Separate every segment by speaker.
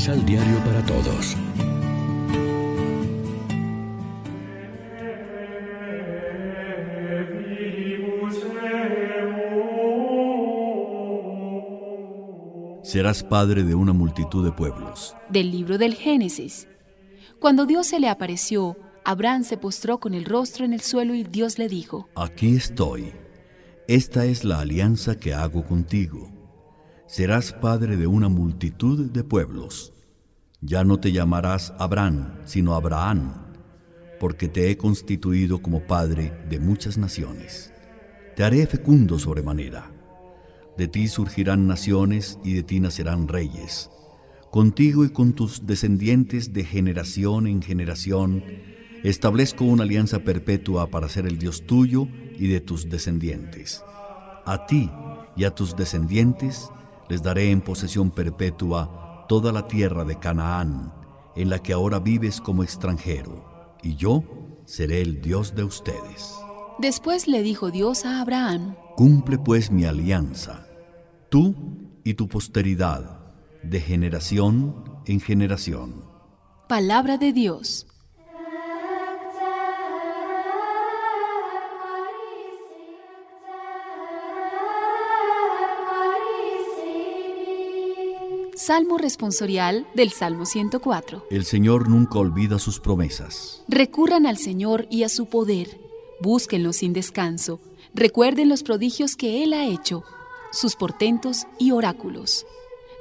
Speaker 1: Misal Diario para Todos.
Speaker 2: Serás padre de una multitud de pueblos.
Speaker 3: Del libro del Génesis. Cuando Dios se le apareció, Abraham se postró con el rostro en el suelo y Dios le dijo,
Speaker 2: Aquí estoy. Esta es la alianza que hago contigo. Serás padre de una multitud de pueblos. Ya no te llamarás Abraham, sino Abraham, porque te he constituido como padre de muchas naciones. Te haré fecundo sobremanera. De ti surgirán naciones y de ti nacerán reyes. Contigo y con tus descendientes de generación en generación, establezco una alianza perpetua para ser el Dios tuyo y de tus descendientes. A ti y a tus descendientes les daré en posesión perpetua toda la tierra de Canaán, en la que ahora vives como extranjero, y yo seré el Dios de ustedes.
Speaker 3: Después le dijo Dios a Abraham,
Speaker 2: Cumple pues mi alianza, tú y tu posteridad, de generación en generación.
Speaker 3: Palabra de Dios. Salmo responsorial del Salmo 104.
Speaker 2: El Señor nunca olvida sus promesas.
Speaker 3: Recurran al Señor y a su poder. Búsquenlo sin descanso. Recuerden los prodigios que Él ha hecho, sus portentos y oráculos.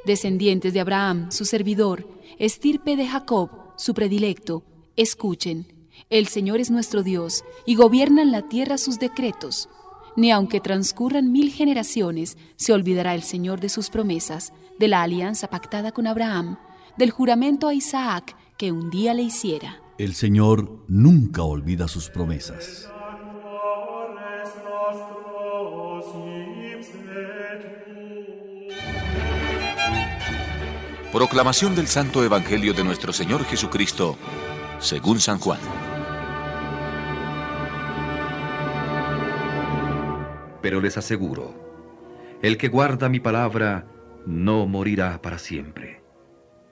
Speaker 3: Descendientes de Abraham, su servidor, estirpe de Jacob, su predilecto, escuchen. El Señor es nuestro Dios y gobierna en la tierra sus decretos. Ni aunque transcurran mil generaciones, se olvidará el Señor de sus promesas, de la alianza pactada con Abraham, del juramento a Isaac que un día le hiciera.
Speaker 2: El Señor nunca olvida sus promesas.
Speaker 4: Proclamación del Santo Evangelio de nuestro Señor Jesucristo, según San Juan.
Speaker 5: Pero les aseguro, el que guarda mi palabra no morirá para siempre.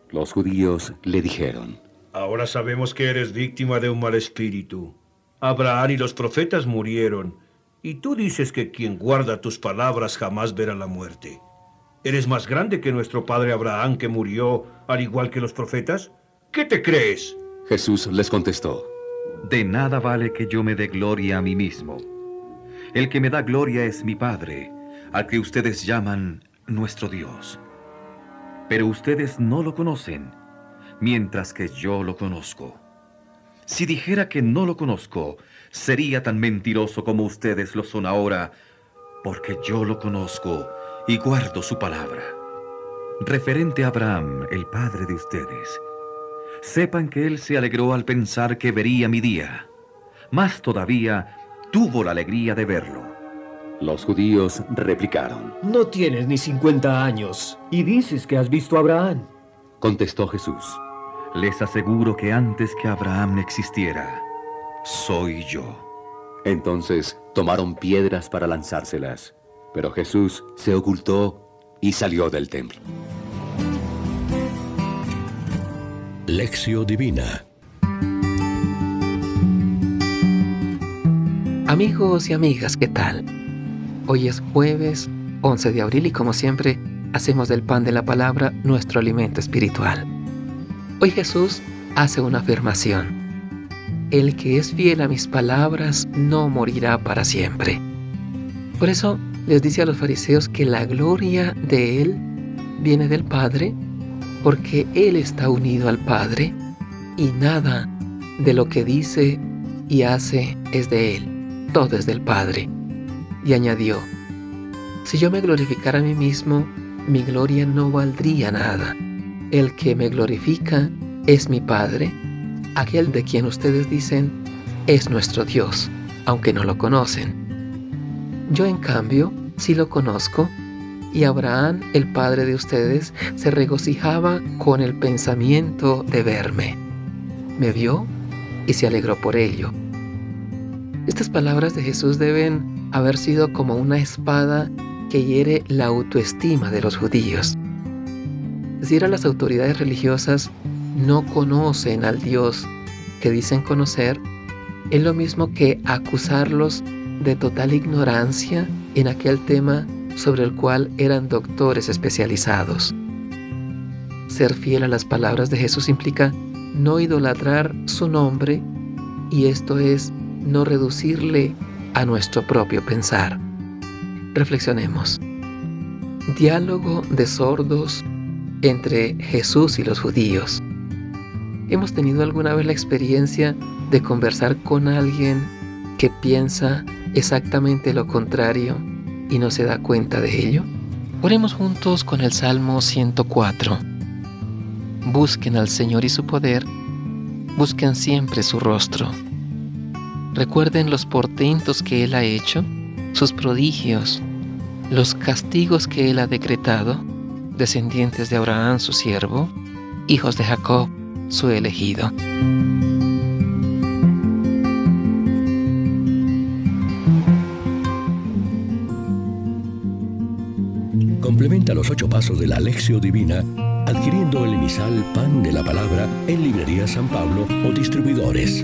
Speaker 6: Los judíos le dijeron,
Speaker 7: Ahora sabemos que eres víctima de un mal espíritu. Abraham y los profetas murieron, y tú dices que quien guarda tus palabras jamás verá la muerte. ¿Eres más grande que nuestro padre Abraham que murió al igual que los profetas? ¿Qué te crees?
Speaker 6: Jesús les contestó,
Speaker 5: De nada vale que yo me dé gloria a mí mismo. El que me da gloria es mi Padre, al que ustedes llaman nuestro Dios. Pero ustedes no lo conocen, mientras que yo lo conozco. Si dijera que no lo conozco, sería tan mentiroso como ustedes lo son ahora, porque yo lo conozco y guardo su palabra. Referente a Abraham, el padre de ustedes, sepan que él se alegró al pensar que vería mi día. Más todavía, tuvo la alegría de verlo.
Speaker 6: Los judíos replicaron,
Speaker 8: No tienes ni 50 años y dices que has visto a Abraham.
Speaker 6: Contestó Jesús,
Speaker 5: Les aseguro que antes que Abraham existiera, soy yo.
Speaker 6: Entonces tomaron piedras para lanzárselas. Pero Jesús se ocultó y salió del templo.
Speaker 1: Lección Divina
Speaker 9: Amigos y amigas, ¿qué tal? Hoy es jueves 11 de abril y como siempre hacemos del pan de la palabra nuestro alimento espiritual. Hoy Jesús hace una afirmación. El que es fiel a mis palabras no morirá para siempre. Por eso les dice a los fariseos que la gloria de Él viene del Padre, porque Él está unido al Padre y nada de lo que dice y hace es de Él, todo es del Padre. Y añadió, si yo me glorificara a mí mismo, mi gloria no valdría nada. El que me glorifica es mi Padre, aquel de quien ustedes dicen es nuestro Dios, aunque no lo conocen. Yo en cambio sí lo conozco y Abraham, el padre de ustedes, se regocijaba con el pensamiento de verme. Me vio y se alegró por ello. Estas palabras de Jesús deben haber sido como una espada que hiere la autoestima de los judíos. Decir, a las autoridades religiosas no conocen al Dios que dicen conocer, es lo mismo que acusarlos de total ignorancia en aquel tema sobre el cual eran doctores especializados. Ser fiel a las palabras de Jesús implica no idolatrar su nombre y esto es no reducirle a nuestro propio pensar. Reflexionemos. Diálogo de sordos entre Jesús y los judíos. ¿Hemos tenido alguna vez la experiencia de conversar con alguien que piensa exactamente lo contrario y no se da cuenta de ello? Oremos juntos con el Salmo 104. Busquen al Señor y su poder, busquen siempre su rostro. Recuerden los portentos que Él ha hecho, sus prodigios, los castigos que Él ha decretado, descendientes de Abraham su siervo, hijos de Jacob su elegido.
Speaker 1: Complementa los ocho pasos de la Alexio Divina adquiriendo el emisal Pan de la Palabra en Librería San Pablo o distribuidores.